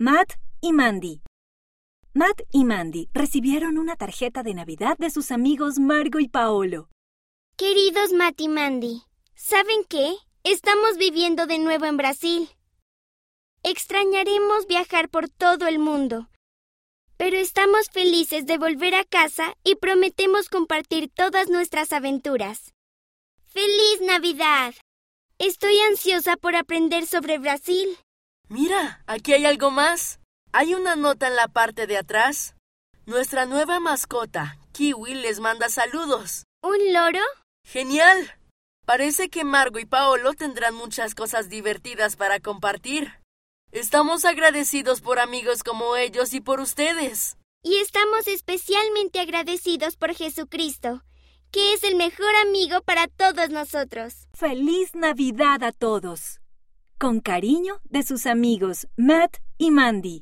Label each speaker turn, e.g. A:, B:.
A: Matt y Mandy. Matt y Mandy recibieron una tarjeta de Navidad de sus amigos Margo y Paolo.
B: Queridos Matt y Mandy, ¿saben qué? Estamos viviendo de nuevo en Brasil. Extrañaremos viajar por todo el mundo, pero estamos felices de volver a casa y prometemos compartir todas nuestras aventuras. ¡Feliz Navidad! Estoy ansiosa por aprender sobre Brasil.
C: Mira, aquí hay algo más. Hay una nota en la parte de atrás. Nuestra nueva mascota, Kiwi, les manda saludos.
B: ¿Un loro?
C: ¡Genial! Parece que Margo y Paolo tendrán muchas cosas divertidas para compartir. Estamos agradecidos por amigos como ellos y por ustedes.
B: Y estamos especialmente agradecidos por Jesucristo, que es el mejor amigo para todos nosotros.
A: ¡Feliz Navidad a todos! Con cariño de sus amigos Matt y Mandy.